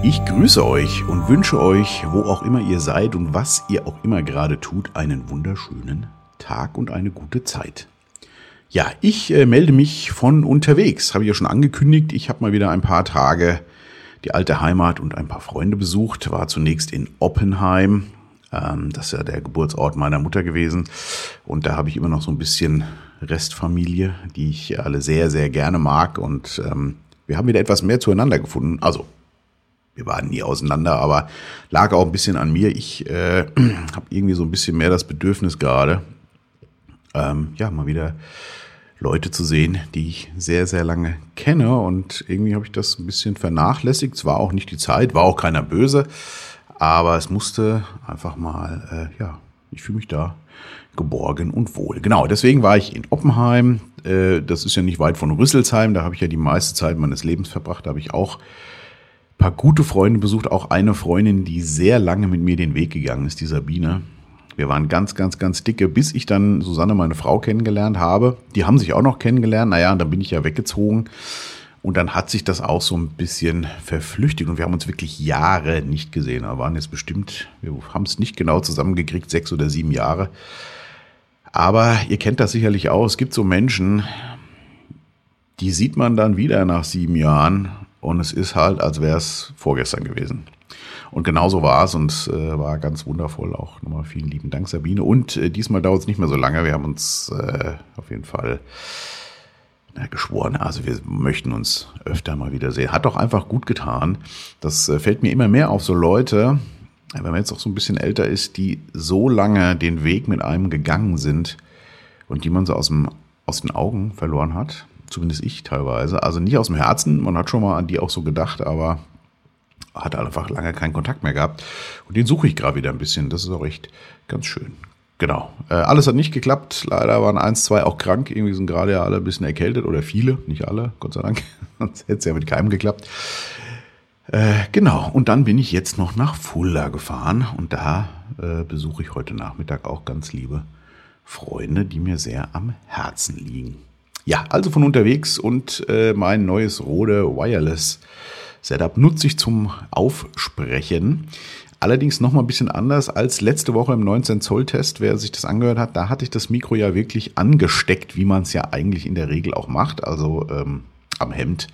Ich grüße euch und wünsche euch, wo auch immer ihr seid und was ihr auch immer gerade tut, einen wunderschönen Tag und eine gute Zeit. Ja, ich äh, melde mich von unterwegs, habe ich ja schon angekündigt. Ich habe mal wieder ein paar Tage die alte Heimat und ein paar Freunde besucht. War zunächst in Oppenheim, ähm, das ist ja der Geburtsort meiner Mutter gewesen. Und da habe ich immer noch so ein bisschen Restfamilie, die ich alle sehr, sehr gerne mag. Und ähm, wir haben wieder etwas mehr zueinander gefunden. Also wir waren nie auseinander, aber lag auch ein bisschen an mir. Ich äh, habe irgendwie so ein bisschen mehr das Bedürfnis gerade, ähm, ja, mal wieder Leute zu sehen, die ich sehr, sehr lange kenne. Und irgendwie habe ich das ein bisschen vernachlässigt. Es war auch nicht die Zeit, war auch keiner böse, aber es musste einfach mal, äh, ja, ich fühle mich da geborgen und wohl. Genau, deswegen war ich in Oppenheim. Äh, das ist ja nicht weit von Rüsselsheim. Da habe ich ja die meiste Zeit meines Lebens verbracht. Da habe ich auch paar gute Freunde besucht, auch eine Freundin, die sehr lange mit mir den Weg gegangen ist, die Sabine. Wir waren ganz, ganz, ganz dicke, bis ich dann Susanne, meine Frau, kennengelernt habe. Die haben sich auch noch kennengelernt. Naja, und dann bin ich ja weggezogen. Und dann hat sich das auch so ein bisschen verflüchtigt. Und wir haben uns wirklich Jahre nicht gesehen. Da waren jetzt bestimmt, wir haben es nicht genau zusammengekriegt, sechs oder sieben Jahre. Aber ihr kennt das sicherlich auch. Es gibt so Menschen, die sieht man dann wieder nach sieben Jahren und es ist halt, als wäre es vorgestern gewesen. Und genauso war es und äh, war ganz wundervoll. Auch nochmal vielen lieben Dank, Sabine. Und äh, diesmal dauert es nicht mehr so lange. Wir haben uns äh, auf jeden Fall na, geschworen. Also wir möchten uns öfter mal wiedersehen. Hat doch einfach gut getan. Das äh, fällt mir immer mehr auf so Leute, wenn man jetzt auch so ein bisschen älter ist, die so lange den Weg mit einem gegangen sind und die man so aus, dem, aus den Augen verloren hat zumindest ich teilweise. Also nicht aus dem Herzen, man hat schon mal an die auch so gedacht, aber hat einfach lange keinen Kontakt mehr gehabt. Und den suche ich gerade wieder ein bisschen. Das ist auch echt ganz schön. Genau. Äh, alles hat nicht geklappt. Leider waren eins, zwei auch krank. Irgendwie sind gerade ja alle ein bisschen erkältet oder viele, nicht alle, Gott sei Dank. Sonst hätte es ja mit keinem geklappt. Äh, genau. Und dann bin ich jetzt noch nach Fulda gefahren und da äh, besuche ich heute Nachmittag auch ganz liebe Freunde, die mir sehr am Herzen liegen. Ja, also von unterwegs und äh, mein neues Rode Wireless Setup nutze ich zum Aufsprechen. Allerdings noch mal ein bisschen anders als letzte Woche im 19 Zoll Test. Wer sich das angehört hat, da hatte ich das Mikro ja wirklich angesteckt, wie man es ja eigentlich in der Regel auch macht. Also ähm, am Hemd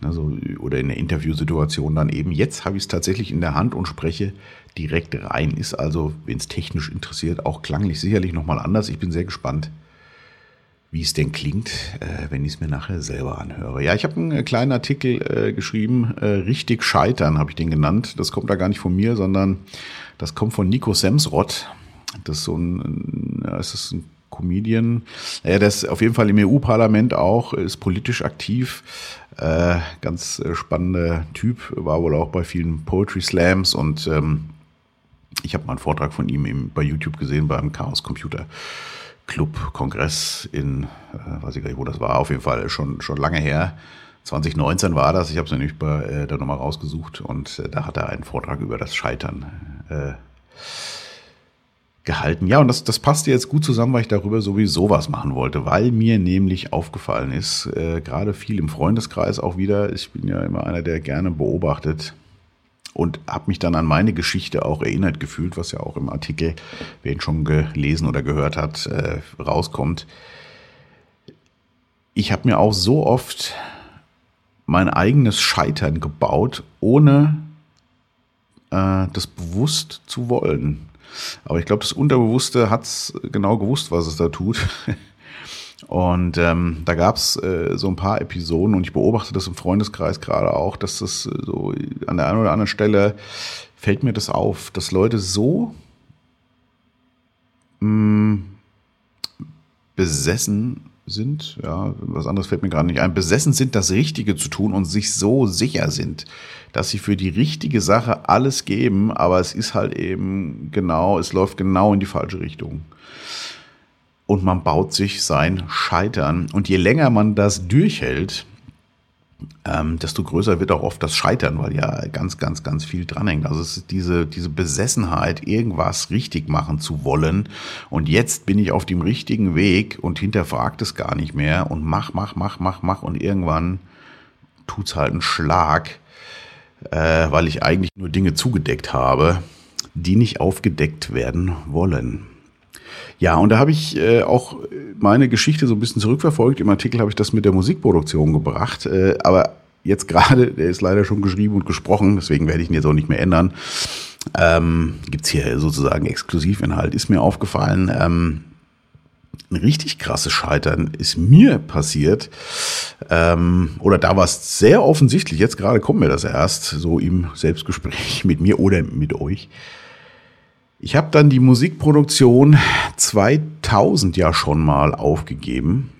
ne, so, oder in der Interviewsituation dann eben. Jetzt habe ich es tatsächlich in der Hand und spreche direkt rein. Ist also, wenn es technisch interessiert, auch klanglich sicherlich noch mal anders. Ich bin sehr gespannt, wie es denn klingt, äh, wenn ich es mir nachher selber anhöre. Ja, ich habe einen äh, kleinen Artikel äh, geschrieben, äh, richtig scheitern habe ich den genannt. Das kommt da gar nicht von mir, sondern das kommt von Nico Semsrott. Das ist so ein, ja, ist das ein Comedian. Ja, der ist auf jeden Fall im EU-Parlament auch, ist politisch aktiv. Äh, ganz äh, spannender Typ, war wohl auch bei vielen Poetry Slams und ähm, ich habe mal einen Vortrag von ihm im, bei YouTube gesehen beim Chaos Computer. Club Kongress in, äh, weiß ich gar nicht, wo das war, auf jeden Fall schon, schon lange her. 2019 war das, ich habe es nämlich bei äh, da nochmal rausgesucht und äh, da hat er einen Vortrag über das Scheitern äh, gehalten. Ja, und das, das passte jetzt gut zusammen, weil ich darüber sowieso was machen wollte, weil mir nämlich aufgefallen ist, äh, gerade viel im Freundeskreis auch wieder, ich bin ja immer einer, der gerne beobachtet, und habe mich dann an meine Geschichte auch erinnert gefühlt, was ja auch im Artikel, wer ihn schon gelesen oder gehört hat, äh, rauskommt. Ich habe mir auch so oft mein eigenes Scheitern gebaut, ohne äh, das bewusst zu wollen. Aber ich glaube, das Unterbewusste hat's genau gewusst, was es da tut. Und ähm, da gab's äh, so ein paar Episoden und ich beobachte das im Freundeskreis gerade auch, dass das äh, so an der einen oder anderen Stelle fällt mir das auf, dass Leute so mh, mm, besessen sind, ja, was anderes fällt mir gerade nicht ein, besessen sind, das Richtige zu tun und sich so sicher sind, dass sie für die richtige Sache alles geben, aber es ist halt eben genau, es läuft genau in die falsche Richtung und man baut sich sein Scheitern. Und je länger man das durchhält, ähm, desto größer wird auch oft das Scheitern, weil ja ganz, ganz, ganz viel dranhängt. Also es ist diese, diese Besessenheit, irgendwas richtig machen zu wollen. Und jetzt bin ich auf dem richtigen Weg und hinterfragt es gar nicht mehr und mach, mach, mach, mach, mach. Und irgendwann tut's halt einen Schlag. äh, weil ich eigentlich nur Dinge zugedeckt habe, die nicht aufgedeckt werden wollen. Ja, und da habe ich äh, auch meine Geschichte so ein bisschen zurückverfolgt. Im Artikel habe ich das mit der Musikproduktion gebracht, äh, aber jetzt gerade, der ist leider schon geschrieben und gesprochen, deswegen werde ich ihn jetzt auch nicht mehr ändern. Ähm, Gibt hier sozusagen Exklusivinhalt, ist mir aufgefallen. Ähm, ein richtig krasses Scheitern ist mir passiert. Ähm, oder da war es sehr offensichtlich, jetzt gerade kommt mir das erst, so im Selbstgespräch mit mir oder mit euch. Ich habe dann die Musikproduktion 2000 ja schon mal aufgegeben,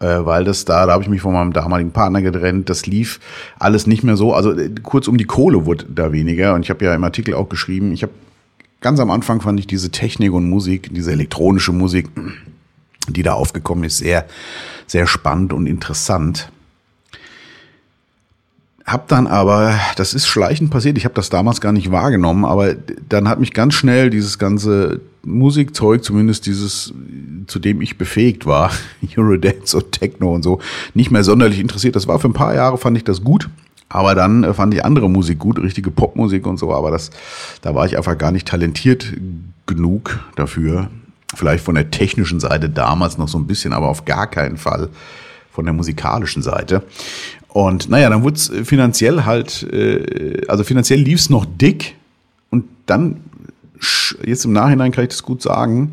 äh, weil das da, da habe ich mich von meinem damaligen Partner getrennt, das lief alles nicht mehr so. Also äh, kurz um die Kohle wurde da weniger und ich habe ja im Artikel auch geschrieben, ich habe ganz am Anfang fand ich diese Technik und Musik, diese elektronische Musik, die da aufgekommen ist, sehr, sehr spannend und interessant. Hab dann aber, das ist schleichend passiert, ich habe das damals gar nicht wahrgenommen, aber dann hat mich ganz schnell dieses ganze Musikzeug, zumindest dieses, zu dem ich befähigt war, Eurodance und Techno und so, nicht mehr sonderlich interessiert. Das war für ein paar Jahre, fand ich das gut. Aber dann äh, fand ich andere Musik gut, richtige Popmusik und so, aber das, da war ich einfach gar nicht talentiert genug dafür. Vielleicht von der technischen Seite damals noch so ein bisschen, aber auf gar keinen Fall von der musikalischen Seite. Und naja, dann wurde es finanziell halt, äh, also finanziell lief es noch dick und dann, jetzt im Nachhinein kann ich das gut sagen,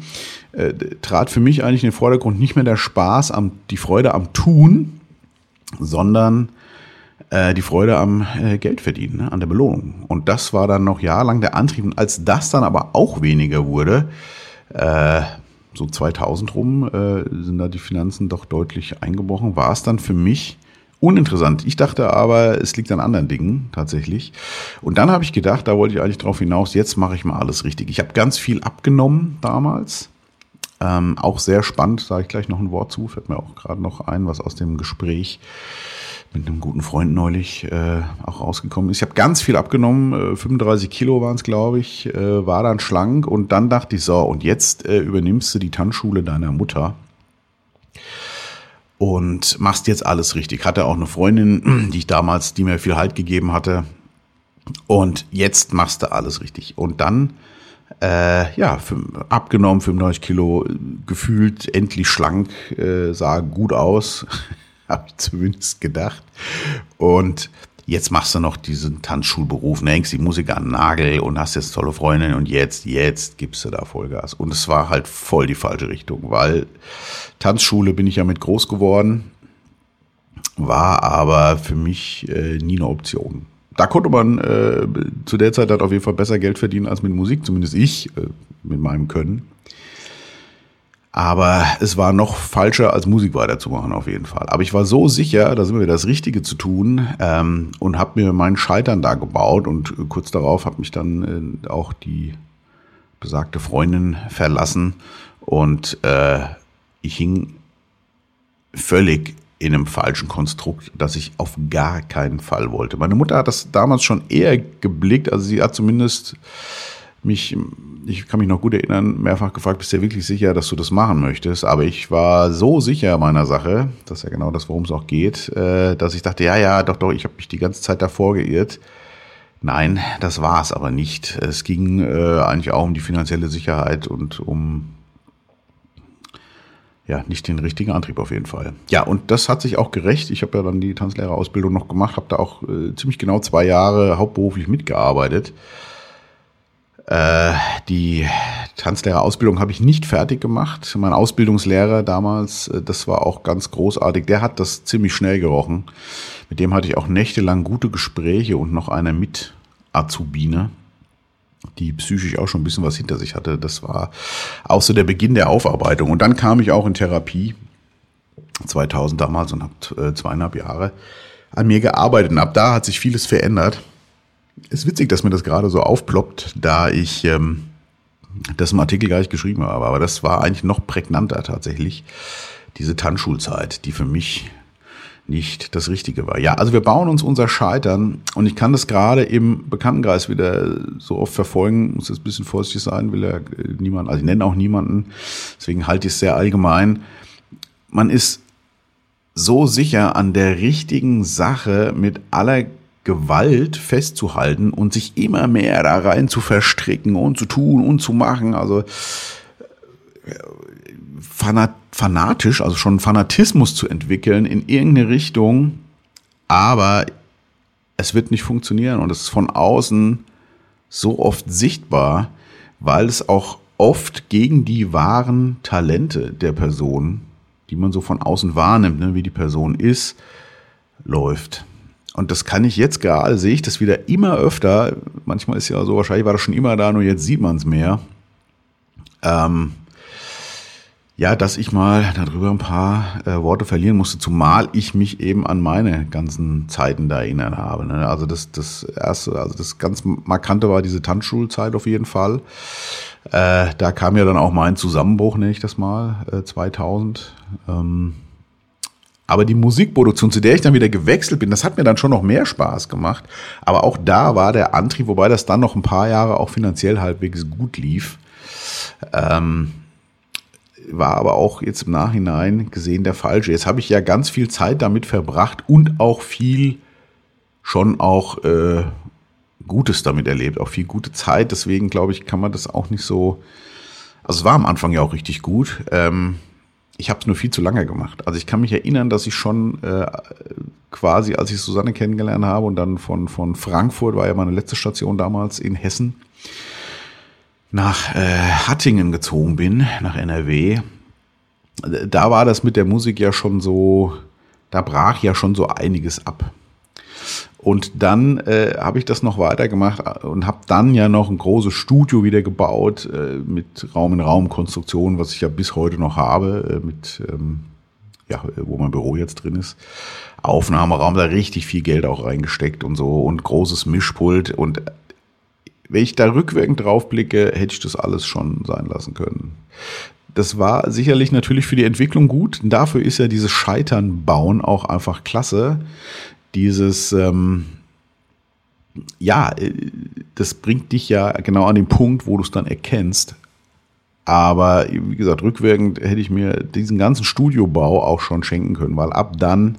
äh, trat für mich eigentlich in den Vordergrund nicht mehr der Spaß, am, die Freude am Tun, sondern äh, die Freude am äh, Geldverdienen, ne, an der Belohnung. Und das war dann noch jahrelang der Antrieb. Und als das dann aber auch weniger wurde, äh, so 2000 rum, äh, sind da die Finanzen doch deutlich eingebrochen, war es dann für mich uninteressant. Ich dachte aber, es liegt an anderen Dingen tatsächlich. Und dann habe ich gedacht, da wollte ich eigentlich drauf hinaus, jetzt mache ich mal alles richtig. Ich habe ganz viel abgenommen damals. Ähm, auch sehr spannend, sage ich gleich noch ein Wort zu, fällt mir auch gerade noch ein, was aus dem Gespräch mit einem guten Freund neulich äh, auch rausgekommen ist. Ich habe ganz viel abgenommen, äh, 35 Kilo waren es, glaube ich, äh, war dann schlank und dann dachte ich so, und jetzt äh, übernimmst du die Tanzschule deiner Mutter und machst jetzt alles richtig. Hatte auch eine Freundin, die ich damals, die mir viel Halt gegeben hatte. Und jetzt machst du alles richtig. Und dann, äh, ja, abgenommen, 95 Kilo, gefühlt endlich schlank, äh, sah gut aus. habe ich zumindest gedacht. Und jetzt machst du noch diesen Tanzschulberuf, ne, hängst die Musik an den Nagel und hast jetzt tolle Freundin und jetzt, jetzt gibst du da Vollgas. Und es war halt voll die falsche Richtung, weil Tanzschule bin ich ja mit groß geworden, war aber für mich äh, nie eine Option. Da konnte man äh, zu der Zeit halt auf jeden Fall besser Geld verdienen als mit Musik, zumindest ich äh, mit meinem Können. Aber es war noch falscher, als Musik weiterzumachen, auf jeden Fall. Aber ich war so sicher, da sind wir das Richtige zu tun ähm, und habe mir meinen Scheitern da gebaut. Und kurz darauf hat mich dann äh, auch die besagte Freundin verlassen. Und äh, ich hing völlig in einem falschen Konstrukt, das ich auf gar keinen Fall wollte. Meine Mutter hat das damals schon eher geblickt, also sie hat zumindest mich, ich kann mich noch gut erinnern, mehrfach gefragt, bist du wirklich sicher, dass du das machen möchtest? Aber ich war so sicher meiner Sache, das ist ja genau das, worum es auch geht, äh, dass ich dachte, ja, ja, doch, doch, ich habe mich die ganze Zeit davor geirrt. Nein, das war es aber nicht. Es ging äh, eigentlich auch um die finanzielle Sicherheit und um ja, nicht den richtigen Antrieb auf jeden Fall. Ja, und das hat sich auch gerecht. Ich habe ja dann die Tanzlehrerausbildung noch gemacht, habe da auch äh, ziemlich genau zwei Jahre hauptberuflich mitgearbeitet. Äh, die Tanzlehrerausbildung habe ich nicht fertig gemacht. Mein Ausbildungslehrer damals, äh, das war auch ganz großartig. Der hat das ziemlich schnell gerochen. Mit dem hatte ich auch nächtelang gute Gespräche und noch eine mit Azubine, die psychisch auch schon ein bisschen was hinter sich hatte. Das war auch so der Beginn der Aufarbeitung. Und dann kam ich auch in Therapie 2000 damals und habe äh, zweieinhalb Jahre an mir gearbeitet. Und ab da hat sich vieles verändert. Ist witzig, dass mir das gerade so aufploppt, da ich ähm, das im Artikel gar nicht geschrieben habe. Aber das war eigentlich noch prägnanter tatsächlich, diese Tanzschulzeit, die für mich nicht das Richtige war. Ja, also wir bauen uns unser Scheitern und ich kann das gerade im Bekanntenkreis wieder so oft verfolgen, muss jetzt ein bisschen vorsichtig sein, will ja niemand, also ich nenne auch niemanden, deswegen halte ich es sehr allgemein. Man ist so sicher an der richtigen Sache mit aller Gewalt festzuhalten und sich immer mehr da rein zu verstricken und zu tun und zu machen. Also fanatisch, also schon Fanatismus zu entwickeln in irgendeine Richtung, aber es wird nicht funktionieren und es ist von außen so oft sichtbar, weil es auch oft gegen die wahren Talente der Person, die man so von außen wahrnimmt, ne, wie die Person ist, läuft. Und das kann ich jetzt gerade, sehe ich das wieder immer öfter. Manchmal ist ja so, wahrscheinlich war das schon immer da, nur jetzt sieht man es mehr. Ähm, ja, dass ich mal darüber ein paar äh, Worte verlieren musste, zumal ich mich eben an meine ganzen Zeiten da erinnert habe. Ne? Also das, das erste, also das ganz markante war diese Tanzschulzeit auf jeden Fall. Äh, da kam ja dann auch mein Zusammenbruch, nenne ich das mal, äh, 2000. Ähm, aber die Musikproduktion, zu der ich dann wieder gewechselt bin, das hat mir dann schon noch mehr Spaß gemacht. Aber auch da war der Antrieb, wobei das dann noch ein paar Jahre auch finanziell halbwegs gut lief. Ähm, war aber auch jetzt im Nachhinein gesehen der falsche. Jetzt habe ich ja ganz viel Zeit damit verbracht und auch viel schon auch äh, Gutes damit erlebt, auch viel gute Zeit. Deswegen glaube ich, kann man das auch nicht so. Also es war am Anfang ja auch richtig gut. Ähm, ich habe es nur viel zu lange gemacht. Also ich kann mich erinnern, dass ich schon äh, quasi, als ich Susanne kennengelernt habe und dann von, von Frankfurt, war ja meine letzte Station damals in Hessen, nach äh, Hattingen gezogen bin, nach NRW, da war das mit der Musik ja schon so, da brach ja schon so einiges ab. Und dann äh, habe ich das noch weitergemacht und habe dann ja noch ein großes Studio wieder gebaut äh, mit Raum-in-Raum-Konstruktion, was ich ja bis heute noch habe, äh, mit ähm, ja, wo mein Büro jetzt drin ist. Aufnahmeraum, da richtig viel Geld auch reingesteckt und so und großes Mischpult und wenn ich da rückwirkend drauf blicke, hätte ich das alles schon sein lassen können. Das war sicherlich natürlich für die Entwicklung gut. Dafür ist ja dieses Scheitern bauen auch einfach klasse. Dieses, ähm, ja, äh, das bringt dich ja genau an den Punkt, wo du es dann erkennst. Aber wie gesagt, rückwirkend hätte ich mir diesen ganzen Studiobau auch schon schenken können, weil ab dann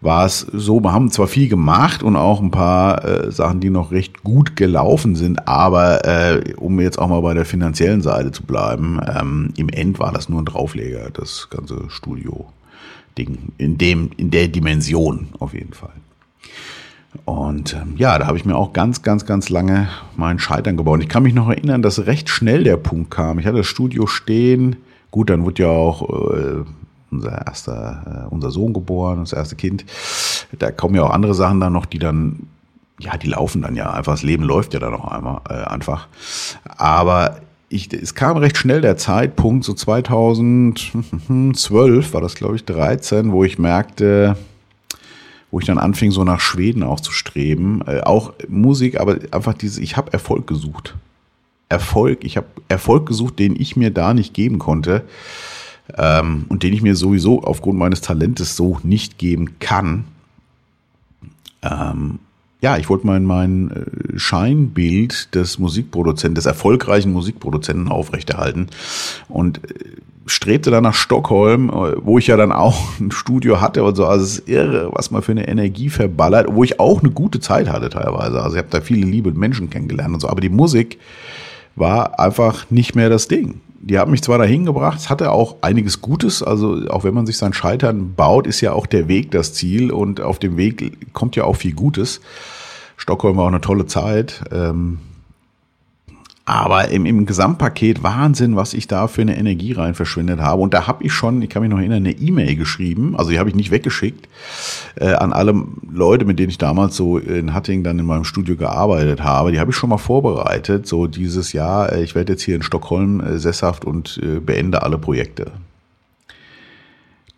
war es so, wir haben zwar viel gemacht und auch ein paar äh, Sachen, die noch recht gut gelaufen sind, aber äh, um jetzt auch mal bei der finanziellen Seite zu bleiben, ähm, im End war das nur ein Draufleger, das ganze Studio-Ding, in dem, in der Dimension auf jeden Fall. Und ähm, ja, da habe ich mir auch ganz, ganz, ganz lange meinen Scheitern gebaut. Und ich kann mich noch erinnern, dass recht schnell der Punkt kam. Ich hatte das Studio stehen. Gut, dann wurde ja auch äh, unser erster, äh, unser Sohn geboren, das erste Kind. Da kommen ja auch andere Sachen dann noch, die dann, ja, die laufen dann ja einfach. Das Leben läuft ja dann noch einmal äh, einfach. Aber ich, es kam recht schnell der Zeitpunkt, so 2012 war das, glaube ich, 13, wo ich merkte, wo ich dann anfing, so nach Schweden auch zu streben. Äh, auch Musik, aber einfach diese, ich habe Erfolg gesucht. Erfolg, ich habe Erfolg gesucht, den ich mir da nicht geben konnte ähm, und den ich mir sowieso aufgrund meines Talentes so nicht geben kann. Ähm, ja, ich wollte mein, mein äh, Scheinbild des Musikproduzenten, des erfolgreichen Musikproduzenten aufrechterhalten und äh, strebte dann nach Stockholm, äh, wo ich ja dann auch ein Studio hatte und so. Also es ist irre, was man für eine Energie verballert, wo ich auch eine gute Zeit hatte teilweise. Also ich habe da viele liebe Menschen kennengelernt und so. Aber die Musik war einfach nicht mehr das Ding die haben mich zwar dahin gebracht, es hatte auch einiges Gutes, also auch wenn man sich sein Scheitern baut, ist ja auch der Weg das Ziel und auf dem Weg kommt ja auch viel Gutes. Stockholm war auch eine tolle Zeit. Ähm, aber im, im Gesamtpaket Wahnsinn, was ich da für eine Energie rein verschwendet habe. Und da habe ich schon, ich kann mich noch erinnern, eine E-Mail geschrieben, also die habe ich nicht weggeschickt, äh, an alle Leute, mit denen ich damals so in Hatting dann in meinem Studio gearbeitet habe. Die habe ich schon mal vorbereitet, so dieses Jahr, äh, ich werde jetzt hier in Stockholm äh, sesshaft und äh, beende alle Projekte.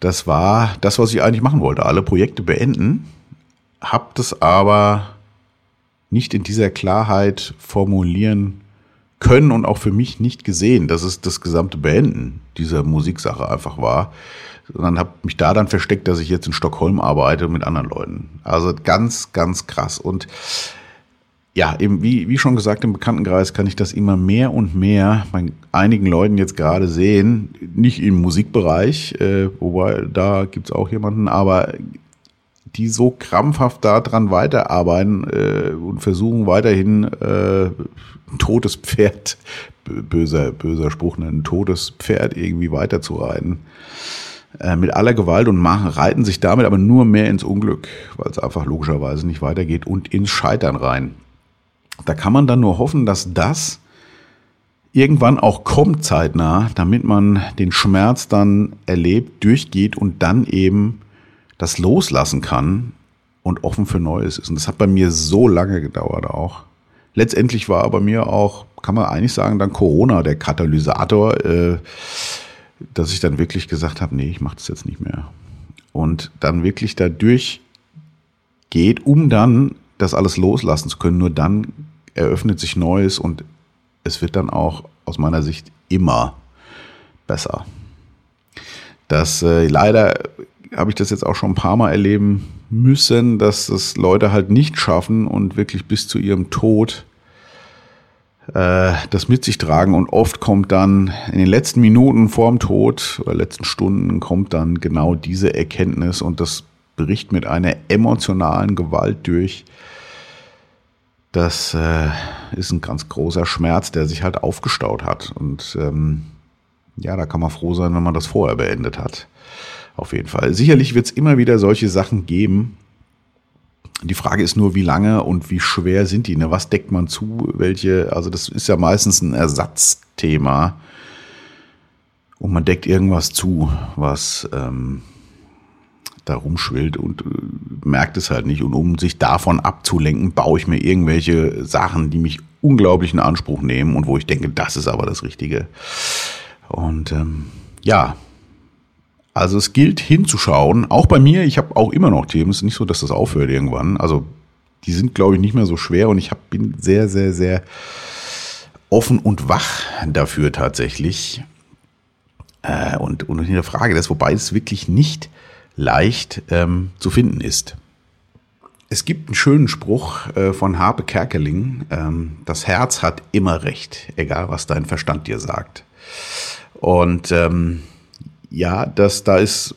Das war das, was ich eigentlich machen wollte, alle Projekte beenden, hab das aber nicht in dieser Klarheit formulieren können und auch für mich nicht gesehen, dass es das gesamte Beenden dieser Musiksache einfach war, sondern habe mich da dann versteckt, dass ich jetzt in Stockholm arbeite mit anderen Leuten. Also ganz, ganz krass. Und ja, eben wie, wie schon gesagt, im Bekanntenkreis kann ich das immer mehr und mehr bei einigen Leuten jetzt gerade sehen. Nicht im Musikbereich, äh, wobei da gibt's auch jemanden, aber die so krampfhaft daran weiterarbeiten äh, und versuchen weiterhin äh, ein totes Pferd, böser, böser Spruch, ne, ein totes Pferd irgendwie weiterzureiten. Äh, mit aller Gewalt und machen, reiten sich damit aber nur mehr ins Unglück, weil es einfach logischerweise nicht weitergeht und ins Scheitern rein. Da kann man dann nur hoffen, dass das irgendwann auch kommt zeitnah, damit man den Schmerz dann erlebt, durchgeht und dann eben das loslassen kann und offen für Neues ist. Und das hat bei mir so lange gedauert auch. Letztendlich war bei mir auch, kann man eigentlich sagen, dann Corona der Katalysator, äh, dass ich dann wirklich gesagt habe, nee, ich mache das jetzt nicht mehr. Und dann wirklich dadurch geht, um dann das alles loslassen zu können. Nur dann eröffnet sich Neues und es wird dann auch aus meiner Sicht immer besser. Das äh, leider habe ich das jetzt auch schon ein paar Mal erleben müssen, dass es Leute halt nicht schaffen und wirklich bis zu ihrem Tod äh, das mit sich tragen. Und oft kommt dann in den letzten Minuten vorm Tod oder letzten Stunden kommt dann genau diese Erkenntnis und das bricht mit einer emotionalen Gewalt durch, das äh, ist ein ganz großer Schmerz, der sich halt aufgestaut hat. Und ähm, ja, da kann man froh sein, wenn man das vorher beendet hat. Auf jeden Fall. Sicherlich wird es immer wieder solche Sachen geben. Die Frage ist nur, wie lange und wie schwer sind die? Ne? Was deckt man zu? Welche? Also das ist ja meistens ein Ersatzthema. Und man deckt irgendwas zu, was ähm, da rumschwillt und äh, merkt es halt nicht. Und um sich davon abzulenken, baue ich mir irgendwelche Sachen, die mich unglaublich in Anspruch nehmen und wo ich denke, das ist aber das Richtige. Und ähm, ja, also es gilt hinzuschauen. Auch bei mir, ich habe auch immer noch Themen. Es ist nicht so, dass das aufhört irgendwann. Also die sind, glaube ich, nicht mehr so schwer und ich hab, bin sehr, sehr, sehr offen und wach dafür tatsächlich. Äh, und, und hinterfrage das, wobei es wirklich nicht leicht ähm, zu finden ist. Es gibt einen schönen Spruch äh, von Harpe Kerkeling. Ähm, das Herz hat immer recht, egal was dein Verstand dir sagt. Und ähm, ja, das, da ist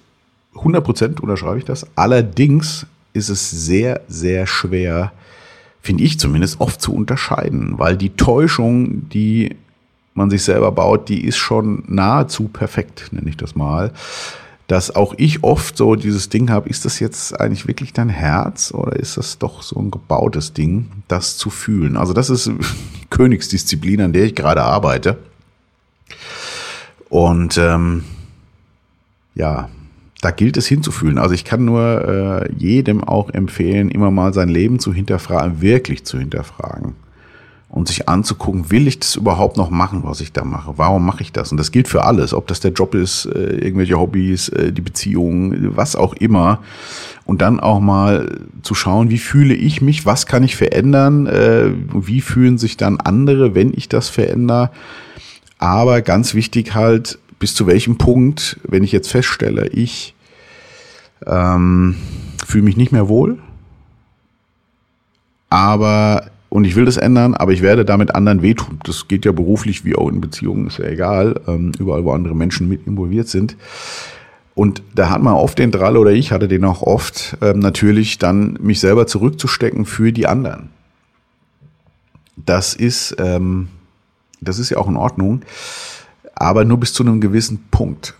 100 Prozent unterschreibe ich das. Allerdings ist es sehr, sehr schwer, finde ich zumindest, oft zu unterscheiden, weil die Täuschung, die man sich selber baut, die ist schon nahezu perfekt, nenne ich das mal dass auch ich oft so dieses Ding habe, ist das jetzt eigentlich wirklich dein Herz oder ist das doch so ein gebautes Ding, das zu fühlen? Also das ist die Königsdisziplin, an der ich gerade arbeite. Und ähm, ja, da gilt es hinzufühlen. Also ich kann nur äh, jedem auch empfehlen, immer mal sein Leben zu hinterfragen, wirklich zu hinterfragen und sich anzugucken, will ich das überhaupt noch machen, was ich da mache? Warum mache ich das? Und das gilt für alles, ob das der Job ist, äh, irgendwelche Hobbys, äh, die Beziehungen, was auch immer. Und dann auch mal zu schauen, wie fühle ich mich, was kann ich verändern, äh, wie fühlen sich dann andere, wenn ich das verändere. Aber ganz wichtig halt, bis zu welchem Punkt, wenn ich jetzt feststelle, ich ähm, fühle mich nicht mehr wohl, aber und ich will das ändern, aber ich werde damit anderen wehtun. Das geht ja beruflich wie auch in Beziehungen, ist ja egal, ähm, überall, wo andere Menschen mit involviert sind. Und da hat man oft den Drall, oder ich hatte den auch oft, ähm, natürlich dann mich selber zurückzustecken für die anderen. Das ist, ähm, das ist ja auch in Ordnung, aber nur bis zu einem gewissen Punkt.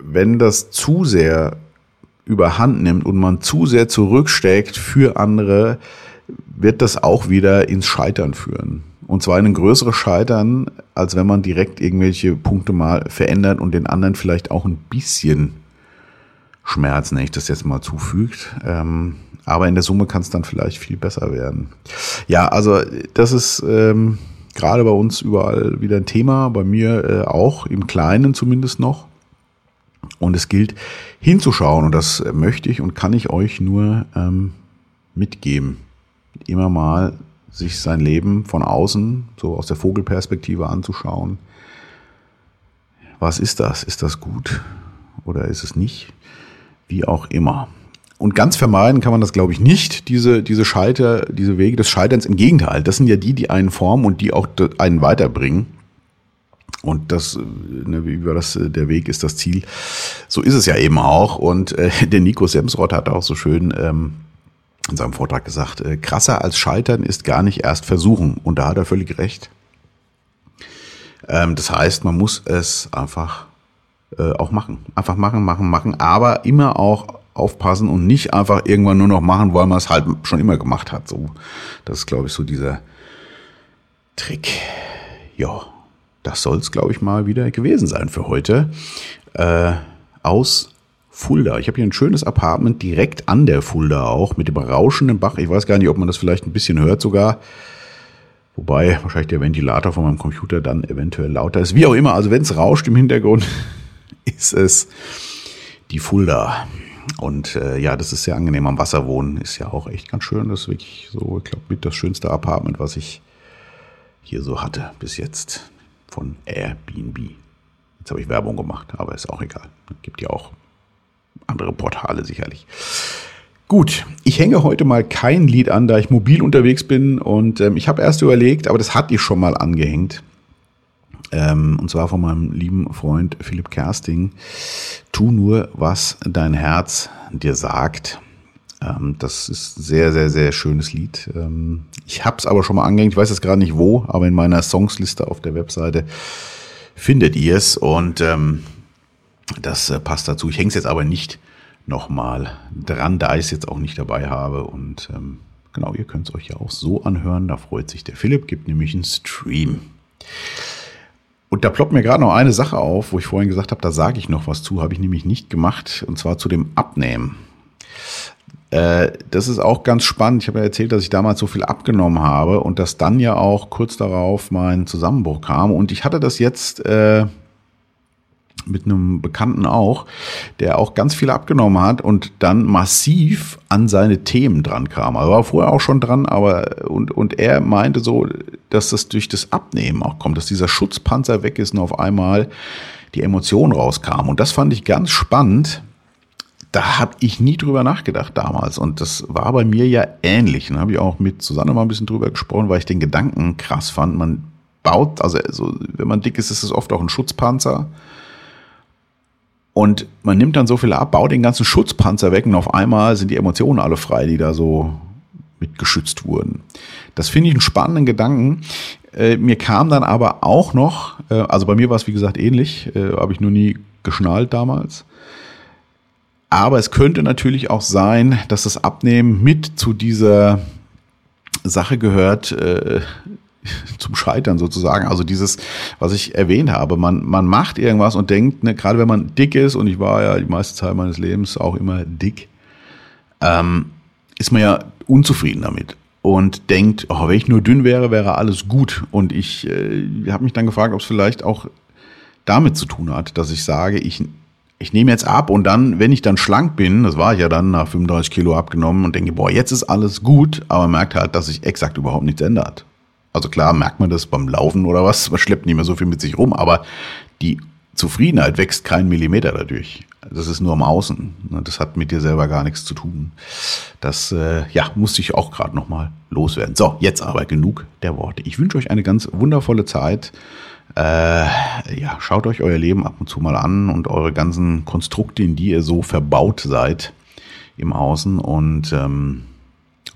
Wenn das zu sehr überhand nimmt und man zu sehr zurücksteckt für andere, wird das auch wieder ins Scheitern führen. Und zwar in ein größeres Scheitern, als wenn man direkt irgendwelche Punkte mal verändert und den anderen vielleicht auch ein bisschen Schmerz, wenn ich das jetzt mal zufügt. Ähm, aber in der Summe kann es dann vielleicht viel besser werden. Ja, also das ist ähm, gerade bei uns überall wieder ein Thema, bei mir äh, auch, im Kleinen zumindest noch. Und es gilt hinzuschauen und das möchte ich und kann ich euch nur ähm, mitgeben immer mal sich sein Leben von außen, so aus der Vogelperspektive anzuschauen. Was ist das? Ist das gut oder ist es nicht? Wie auch immer. Und ganz vermeiden kann man das, glaube ich, nicht, diese, diese Scheiter, diese Wege des Scheiterns. Im Gegenteil, das sind ja die, die einen formen und die auch einen weiterbringen. Und das, ne, wie war das, der Weg ist das Ziel. So ist es ja eben auch. Und äh, der Nico Semsrott hat auch so schön ähm, in seinem Vortrag gesagt, äh, krasser als Scheitern ist gar nicht erst versuchen. Und da hat er völlig recht. Ähm, das heißt, man muss es einfach äh, auch machen. Einfach machen, machen, machen. Aber immer auch aufpassen und nicht einfach irgendwann nur noch machen, weil man es halt schon immer gemacht hat. So, das ist, glaube ich, so dieser Trick. Ja, das soll es, glaube ich, mal wieder gewesen sein für heute. Äh, aus Fulda. Ich habe hier ein schönes Apartment direkt an der Fulda auch mit dem rauschenden Bach. Ich weiß gar nicht, ob man das vielleicht ein bisschen hört sogar. Wobei wahrscheinlich der Ventilator von meinem Computer dann eventuell lauter ist. Wie auch immer, also wenn es rauscht im Hintergrund, ist es die Fulda. Und äh, ja, das ist sehr angenehm am Wasser wohnen. Ist ja auch echt ganz schön. Das ist wirklich so, ich glaube, mit das schönste Apartment, was ich hier so hatte bis jetzt von Airbnb. Jetzt habe ich Werbung gemacht, aber ist auch egal. Gibt ja auch andere Portale sicherlich. Gut, ich hänge heute mal kein Lied an, da ich mobil unterwegs bin und ähm, ich habe erst überlegt, aber das hatte ich schon mal angehängt. Ähm, und zwar von meinem lieben Freund Philipp Kersting. Tu nur, was dein Herz dir sagt. Ähm, das ist ein sehr, sehr, sehr schönes Lied. Ähm, ich habe es aber schon mal angehängt. Ich weiß jetzt gerade nicht wo, aber in meiner Songsliste auf der Webseite findet ihr es. Und ähm, das äh, passt dazu. Ich hänge es jetzt aber nicht nochmal dran, da ich es jetzt auch nicht dabei habe. Und ähm, genau, ihr könnt es euch ja auch so anhören. Da freut sich der Philipp, gibt nämlich einen Stream. Und da ploppt mir gerade noch eine Sache auf, wo ich vorhin gesagt habe, da sage ich noch was zu, habe ich nämlich nicht gemacht, und zwar zu dem Abnehmen. Äh, das ist auch ganz spannend. Ich habe ja erzählt, dass ich damals so viel abgenommen habe und dass dann ja auch kurz darauf mein Zusammenbruch kam. Und ich hatte das jetzt äh, mit einem Bekannten auch, der auch ganz viel abgenommen hat und dann massiv an seine Themen dran kam. Er war vorher auch schon dran, aber und, und er meinte so, dass das durch das Abnehmen auch kommt, dass dieser Schutzpanzer weg ist und auf einmal die Emotion rauskam. Und das fand ich ganz spannend. Da habe ich nie drüber nachgedacht damals. Und das war bei mir ja ähnlich. Dann habe ich auch mit Susanne mal ein bisschen drüber gesprochen, weil ich den Gedanken krass fand. Man baut, also, also wenn man dick ist, ist es oft auch ein Schutzpanzer. Und man nimmt dann so viel ab, baut den ganzen Schutzpanzer weg und auf einmal sind die Emotionen alle frei, die da so mit geschützt wurden. Das finde ich einen spannenden Gedanken. Äh, mir kam dann aber auch noch, äh, also bei mir war es wie gesagt ähnlich, äh, habe ich nur nie geschnallt damals. Aber es könnte natürlich auch sein, dass das Abnehmen mit zu dieser Sache gehört, äh, zum Scheitern sozusagen. Also dieses, was ich erwähnt habe, man, man macht irgendwas und denkt, ne, gerade wenn man dick ist, und ich war ja die meiste Zeit meines Lebens auch immer dick, ähm, ist man ja unzufrieden damit und denkt, oh, wenn ich nur dünn wäre, wäre alles gut. Und ich äh, habe mich dann gefragt, ob es vielleicht auch damit zu tun hat, dass ich sage, ich, ich nehme jetzt ab und dann, wenn ich dann schlank bin, das war ich ja dann nach 35 Kilo abgenommen und denke, boah, jetzt ist alles gut, aber merkt halt, dass sich exakt überhaupt nichts ändert. Also klar merkt man das beim Laufen oder was, man schleppt nicht mehr so viel mit sich rum, aber die Zufriedenheit wächst keinen Millimeter dadurch. Das ist nur am Außen. Ne, das hat mit dir selber gar nichts zu tun. Das äh, ja, musste ich auch gerade nochmal loswerden. So, jetzt aber genug der Worte. Ich wünsche euch eine ganz wundervolle Zeit. Äh, ja, schaut euch euer Leben ab und zu mal an und eure ganzen Konstrukte, in die ihr so verbaut seid im Außen und ähm,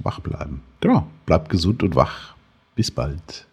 wach bleiben. Genau, bleibt gesund und wach. Bis bald.